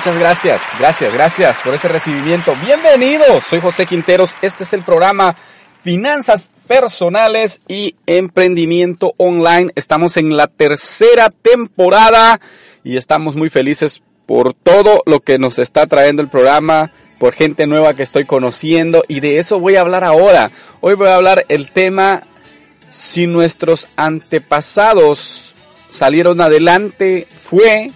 Muchas gracias, gracias, gracias por ese recibimiento. Bienvenidos, soy José Quinteros. Este es el programa Finanzas Personales y Emprendimiento Online. Estamos en la tercera temporada y estamos muy felices por todo lo que nos está trayendo el programa, por gente nueva que estoy conociendo y de eso voy a hablar ahora. Hoy voy a hablar el tema si nuestros antepasados salieron adelante fue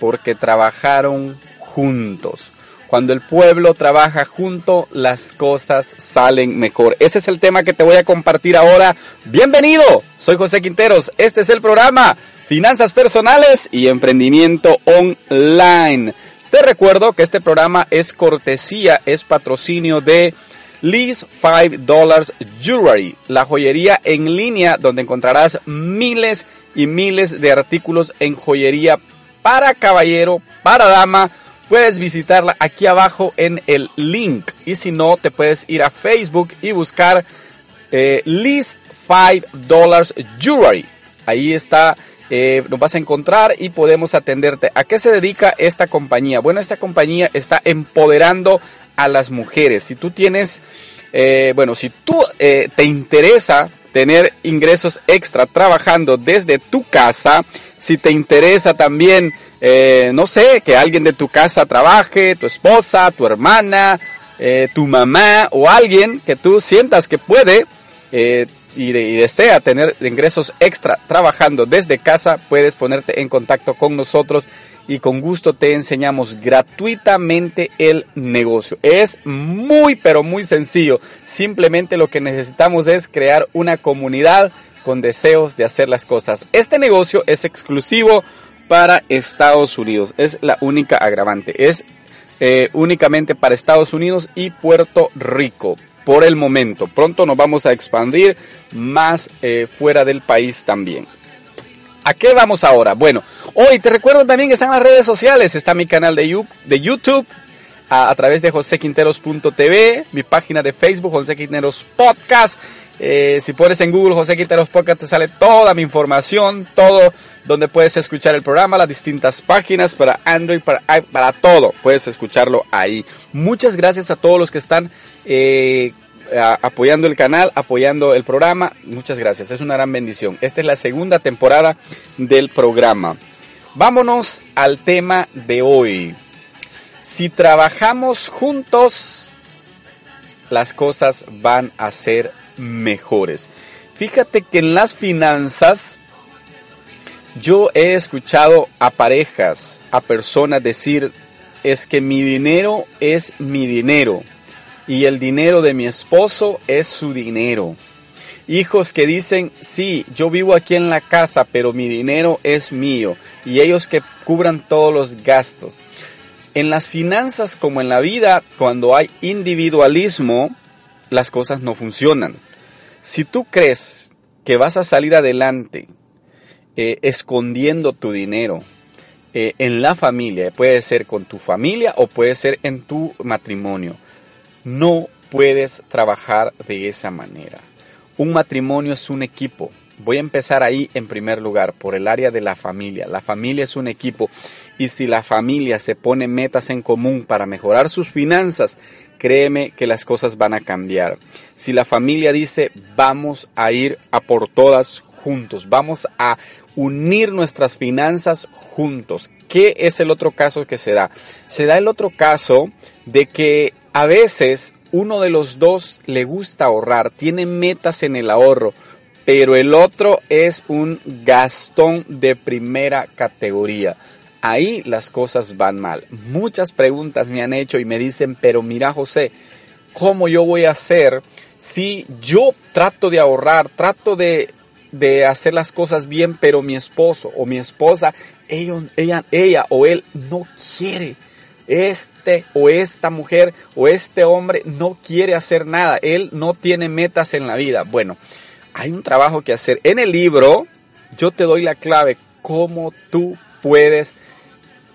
porque trabajaron juntos. Cuando el pueblo trabaja junto, las cosas salen mejor. Ese es el tema que te voy a compartir ahora. Bienvenido, soy José Quinteros. Este es el programa Finanzas Personales y Emprendimiento Online. Te recuerdo que este programa es cortesía, es patrocinio de Lease 5 Dollars Jewelry, la joyería en línea donde encontrarás miles y miles de artículos en joyería para caballero, para dama. Puedes visitarla aquí abajo en el link. Y si no, te puedes ir a Facebook y buscar eh, List 5 Dollars Jewelry. Ahí está, eh, nos vas a encontrar y podemos atenderte. ¿A qué se dedica esta compañía? Bueno, esta compañía está empoderando a las mujeres. Si tú tienes, eh, bueno, si tú eh, te interesa tener ingresos extra trabajando desde tu casa, si te interesa también, eh, no sé, que alguien de tu casa trabaje, tu esposa, tu hermana, eh, tu mamá o alguien que tú sientas que puede eh, y, de- y desea tener ingresos extra trabajando desde casa, puedes ponerte en contacto con nosotros y con gusto te enseñamos gratuitamente el negocio. Es muy pero muy sencillo. Simplemente lo que necesitamos es crear una comunidad con deseos de hacer las cosas. Este negocio es exclusivo para Estados Unidos. Es la única agravante. Es eh, únicamente para Estados Unidos y Puerto Rico. Por el momento. Pronto nos vamos a expandir más eh, fuera del país también. ¿A qué vamos ahora? Bueno, hoy te recuerdo también que están las redes sociales. Está mi canal de, Yu- de YouTube a, a través de josequinteros.tv, mi página de Facebook, José Quinteros Podcast. Eh, si pones en Google José Quinteros Podcast, te sale toda mi información, todo donde puedes escuchar el programa, las distintas páginas para Android, para, para todo. Puedes escucharlo ahí. Muchas gracias a todos los que están eh, apoyando el canal, apoyando el programa. Muchas gracias, es una gran bendición. Esta es la segunda temporada del programa. Vámonos al tema de hoy. Si trabajamos juntos, las cosas van a ser mejores. Fíjate que en las finanzas yo he escuchado a parejas, a personas decir, es que mi dinero es mi dinero y el dinero de mi esposo es su dinero. Hijos que dicen, sí, yo vivo aquí en la casa, pero mi dinero es mío. Y ellos que cubran todos los gastos. En las finanzas como en la vida, cuando hay individualismo, las cosas no funcionan. Si tú crees que vas a salir adelante eh, escondiendo tu dinero eh, en la familia, puede ser con tu familia o puede ser en tu matrimonio, no puedes trabajar de esa manera. Un matrimonio es un equipo. Voy a empezar ahí en primer lugar, por el área de la familia. La familia es un equipo y si la familia se pone metas en común para mejorar sus finanzas, créeme que las cosas van a cambiar. Si la familia dice vamos a ir a por todas juntos, vamos a unir nuestras finanzas juntos. ¿Qué es el otro caso que se da? Se da el otro caso de que a veces uno de los dos le gusta ahorrar, tiene metas en el ahorro, pero el otro es un gastón de primera categoría. Ahí las cosas van mal. Muchas preguntas me han hecho y me dicen, pero mira José, ¿cómo yo voy a hacer si yo trato de ahorrar, trato de, de hacer las cosas bien, pero mi esposo o mi esposa, ella, ella, ella o él no quiere? este o esta mujer o este hombre no quiere hacer nada, él no tiene metas en la vida. Bueno, hay un trabajo que hacer. En el libro yo te doy la clave cómo tú puedes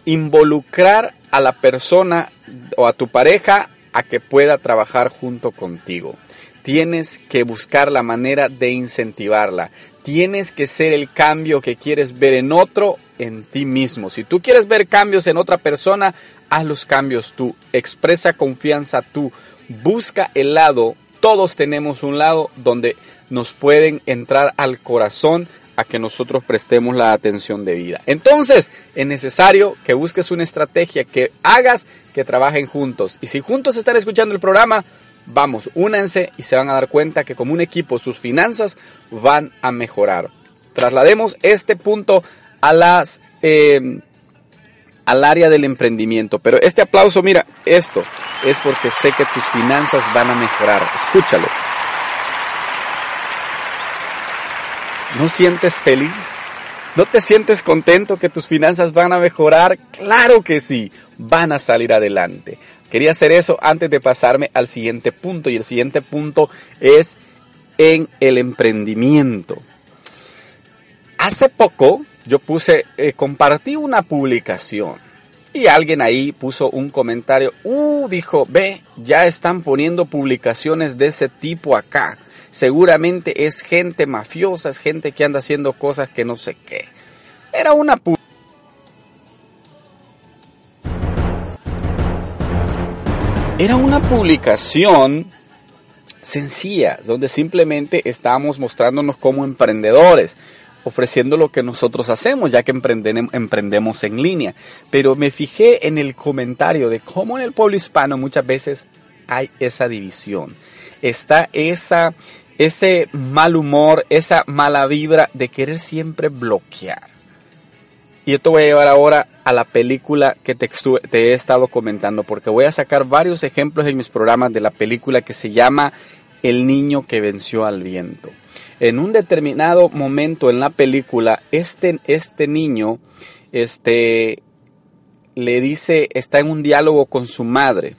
involucrar a la persona o a tu pareja a que pueda trabajar junto contigo. Tienes que buscar la manera de incentivarla. Tienes que ser el cambio que quieres ver en otro, en ti mismo. Si tú quieres ver cambios en otra persona, haz los cambios tú. Expresa confianza tú. Busca el lado. Todos tenemos un lado donde nos pueden entrar al corazón a que nosotros prestemos la atención debida. Entonces, es necesario que busques una estrategia, que hagas que trabajen juntos. Y si juntos están escuchando el programa, vamos, únanse y se van a dar cuenta que como un equipo sus finanzas van a mejorar. Traslademos este punto a. Eh, al área del emprendimiento. Pero este aplauso, mira, esto es porque sé que tus finanzas van a mejorar. Escúchalo. ¿No sientes feliz? ¿No te sientes contento que tus finanzas van a mejorar? Claro que sí, van a salir adelante. Quería hacer eso antes de pasarme al siguiente punto y el siguiente punto es en el emprendimiento. Hace poco yo puse, eh, compartí una publicación y alguien ahí puso un comentario, uh, dijo, ve, ya están poniendo publicaciones de ese tipo acá seguramente es gente mafiosa, es gente que anda haciendo cosas que no sé qué. Era una Era una publicación sencilla, donde simplemente estábamos mostrándonos como emprendedores, ofreciendo lo que nosotros hacemos, ya que emprendemos en línea. Pero me fijé en el comentario de cómo en el pueblo hispano muchas veces hay esa división. Está esa ese mal humor, esa mala vibra de querer siempre bloquear. Y esto voy a llevar ahora a la película que te, he estado comentando, porque voy a sacar varios ejemplos en mis programas de la película que se llama El niño que venció al viento. En un determinado momento en la película, este, este niño este, le dice, está en un diálogo con su madre,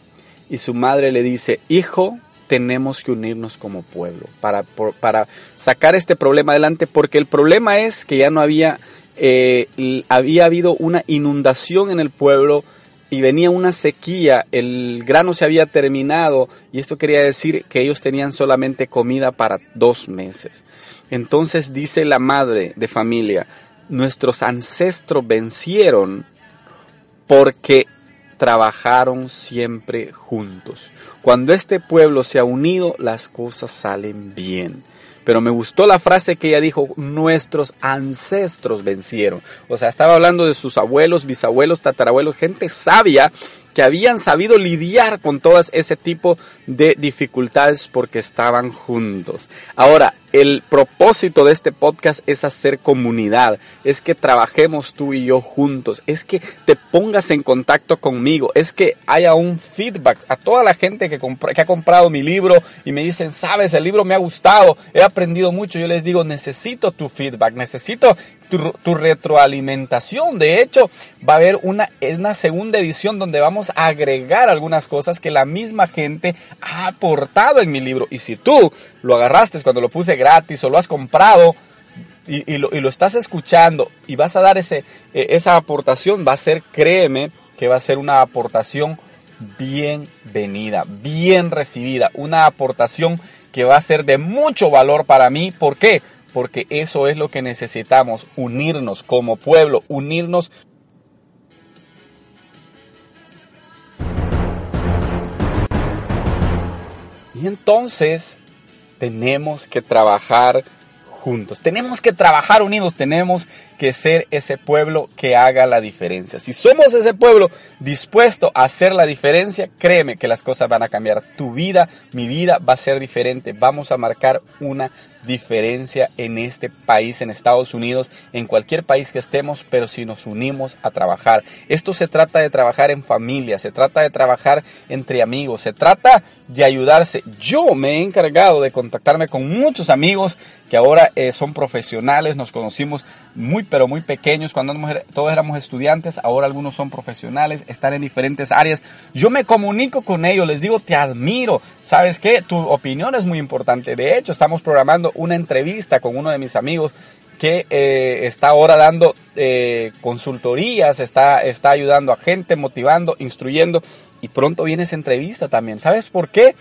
y su madre le dice, hijo, tenemos que unirnos como pueblo para, para sacar este problema adelante, porque el problema es que ya no había, eh, había habido una inundación en el pueblo y venía una sequía, el grano se había terminado y esto quería decir que ellos tenían solamente comida para dos meses. Entonces dice la madre de familia, nuestros ancestros vencieron porque trabajaron siempre juntos. Cuando este pueblo se ha unido, las cosas salen bien. Pero me gustó la frase que ella dijo, nuestros ancestros vencieron. O sea, estaba hablando de sus abuelos, bisabuelos, tatarabuelos, gente sabia que habían sabido lidiar con todas ese tipo de dificultades porque estaban juntos. Ahora, el propósito de este podcast es hacer comunidad, es que trabajemos tú y yo juntos, es que te pongas en contacto conmigo, es que haya un feedback a toda la gente que, ha comprado mi libro y me dicen, sabes, el libro me ha gustado, he aprendido mucho, yo les digo, necesito tu feedback, necesito tu, retroalimentación. De hecho, va a haber una, es una segunda edición donde vamos a agregar algunas cosas que la misma gente ha aportado en mi libro. Y si tú lo agarraste cuando lo puse gratis o lo has comprado y, lo, estás escuchando y vas a dar ese, e, esa aportación, va a ser, créeme, que va a ser una aportación bienvenida, bien recibida, una aportación que va a ser de mucho valor para mí. ¿Por qué? porque eso es lo que necesitamos, unirnos como pueblo, unirnos Y entonces tenemos que trabajar juntos, tenemos que trabajar unidos, tenemos que ser ese pueblo que haga la diferencia. Si somos ese pueblo dispuesto a hacer la diferencia, créeme que las cosas van a cambiar. Tu vida, mi vida va a ser diferente. Vamos a marcar una diferencia en este país, en Estados Unidos, en cualquier país que estemos, pero si nos unimos a trabajar. Esto se trata de trabajar en familia, se trata de trabajar entre amigos, se trata de ayudarse. Yo me he encargado de contactarme con muchos amigos que ahora eh, son profesionales, nos conocimos muy pero muy pequeños, cuando todos éramos estudiantes, ahora algunos son profesionales, están en diferentes áreas. Yo me comunico con ellos, les digo, te admiro. ¿Sabes qué? Tu opinión es muy importante. De hecho, estamos programando una entrevista con uno de mis amigos que eh, está ahora dando eh, consultorías, está, está ayudando a gente, motivando, instruyendo y pronto viene esa entrevista también. ¿Sabes por qué?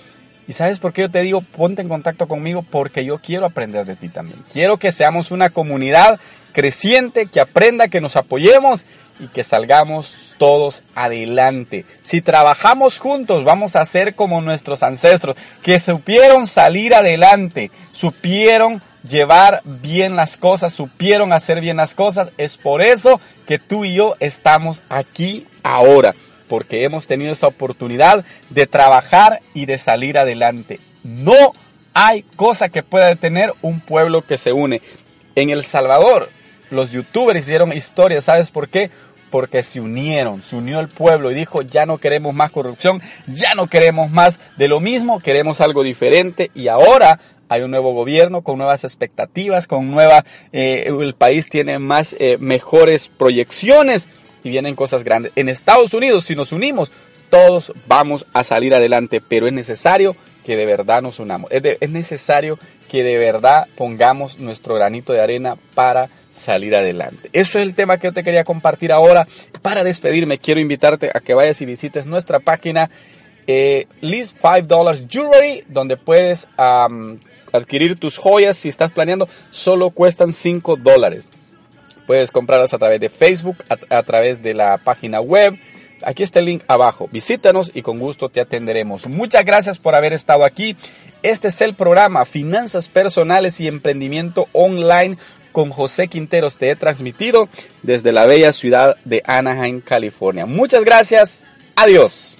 ¿Y sabes por qué yo te digo ponte en contacto conmigo? Porque yo quiero aprender de ti también. Quiero que seamos una comunidad creciente, que aprenda, que nos apoyemos y que salgamos todos adelante. Si trabajamos juntos, vamos a ser como nuestros ancestros, que supieron salir adelante, supieron llevar bien las cosas, supieron hacer bien las cosas. Es por eso que tú y yo estamos aquí ahora porque hemos tenido esa oportunidad de trabajar y de salir adelante. No hay cosa que pueda detener un pueblo que se une. En El Salvador, los youtubers hicieron historias, ¿sabes por qué? Porque se unieron, se unió el pueblo y dijo, ya no queremos más corrupción, ya no queremos más de lo mismo, queremos algo diferente y ahora hay un nuevo gobierno con nuevas expectativas, con nueva, eh, el país tiene más, eh, mejores proyecciones y vienen cosas grandes. En Estados Unidos, si nos unimos, todos vamos a salir adelante, pero es necesario que de verdad nos unamos. Es, necesario que de verdad pongamos nuestro granito de arena para salir adelante. Eso es el tema que yo te quería compartir ahora. Para despedirme, quiero invitarte a que vayas y visites nuestra página eh, List 5 Dollars Jewelry, donde puedes adquirir tus joyas si estás planeando. Solo cuestan 5 dólares. Puedes comprarlas a través de Facebook, a, través de la página web. Aquí está el link abajo. Visítanos y con gusto te atenderemos. Muchas gracias por haber estado aquí. Este es el programa Finanzas Personales y Emprendimiento Online con José Quinteros. Te he transmitido desde la bella ciudad de Anaheim, California. Muchas gracias. Adiós.